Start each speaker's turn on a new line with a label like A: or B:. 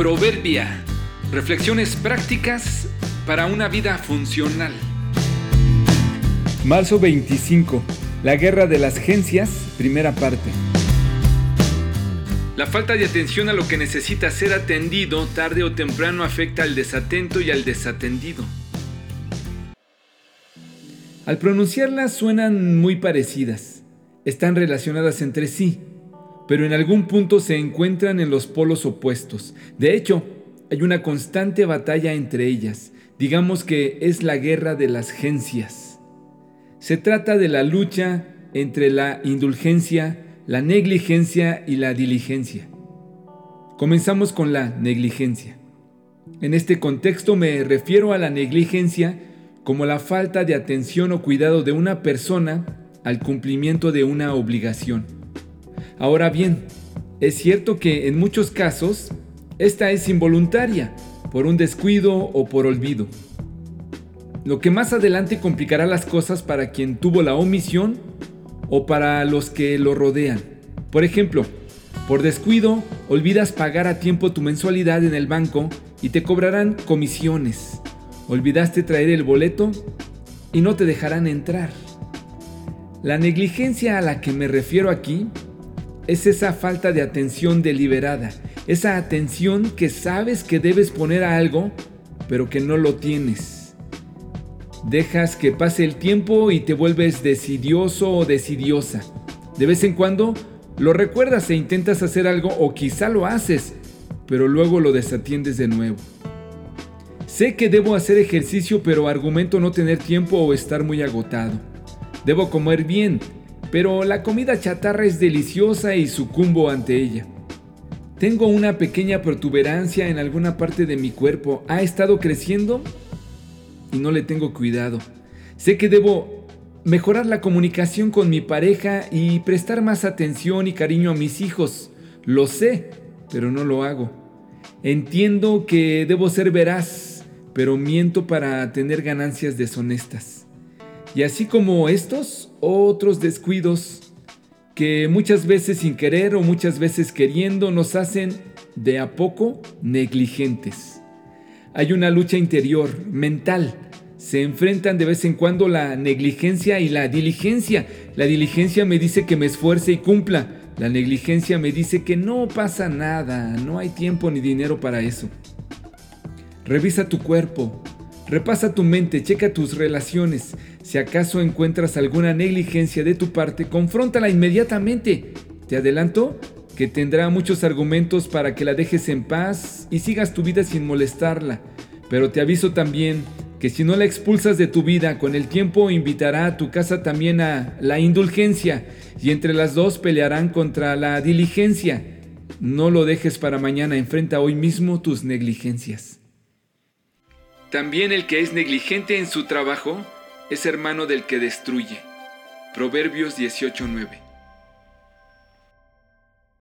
A: Proverbia. Reflexiones prácticas para una vida funcional.
B: Marzo 25. La guerra de las gencias, primera parte.
A: La falta de atención a lo que necesita ser atendido tarde o temprano afecta al desatento y al desatendido.
B: Al pronunciarlas suenan muy parecidas. Están relacionadas entre sí, pero en algún punto se encuentran en los polos opuestos. De hecho, hay una constante batalla entre ellas. Digamos que es la guerra de las gencias. Se trata de la lucha entre la indulgencia, la negligencia y la diligencia. Comenzamos con la negligencia. En este contexto me refiero a la negligencia como la falta de atención o cuidado de una persona al cumplimiento de una obligación. Ahora bien, es cierto que en muchos casos esta es involuntaria, por un descuido o por olvido. Lo que más adelante complicará las cosas para quien tuvo la omisión o para los que lo rodean. Por ejemplo, por descuido, olvidas pagar a tiempo tu mensualidad en el banco y te cobrarán comisiones. Olvidaste traer el boleto y no te dejarán entrar. La negligencia a la que me refiero aquí es esa falta de atención deliberada, esa atención que sabes que debes poner a algo, pero que no lo tienes. Dejas que pase el tiempo y te vuelves decidioso o decidiosa. De vez en cuando lo recuerdas e intentas hacer algo o quizá lo haces, pero luego lo desatiendes de nuevo. Sé que debo hacer ejercicio, pero argumento no tener tiempo o estar muy agotado. Debo comer bien, pero la comida chatarra es deliciosa y sucumbo ante ella. Tengo una pequeña protuberancia en alguna parte de mi cuerpo. ¿Ha estado creciendo? y no le tengo cuidado. Sé que debo mejorar la comunicación con mi pareja y prestar más atención y cariño a mis hijos. Lo sé, pero no lo hago. Entiendo que debo ser veraz, pero miento para tener ganancias deshonestas. Y así como estos, otros descuidos que muchas veces sin querer o muchas veces queriendo nos hacen de a poco negligentes. Hay una lucha interior, mental. Se enfrentan de vez en cuando la negligencia y la diligencia. La diligencia me dice que me esfuerce y cumpla. La negligencia me dice que no pasa nada, no hay tiempo ni dinero para eso. Revisa tu cuerpo, repasa tu mente, checa tus relaciones. Si acaso encuentras alguna negligencia de tu parte, confróntala inmediatamente. Te adelanto que tendrá muchos argumentos para que la dejes en paz y sigas tu vida sin molestarla. Pero te aviso también que si no la expulsas de tu vida, con el tiempo invitará a tu casa también a la indulgencia y entre las dos pelearán contra la diligencia. No lo dejes para mañana, enfrenta hoy mismo tus negligencias.
A: También el que es negligente en su trabajo es hermano del que destruye. Proverbios 18:9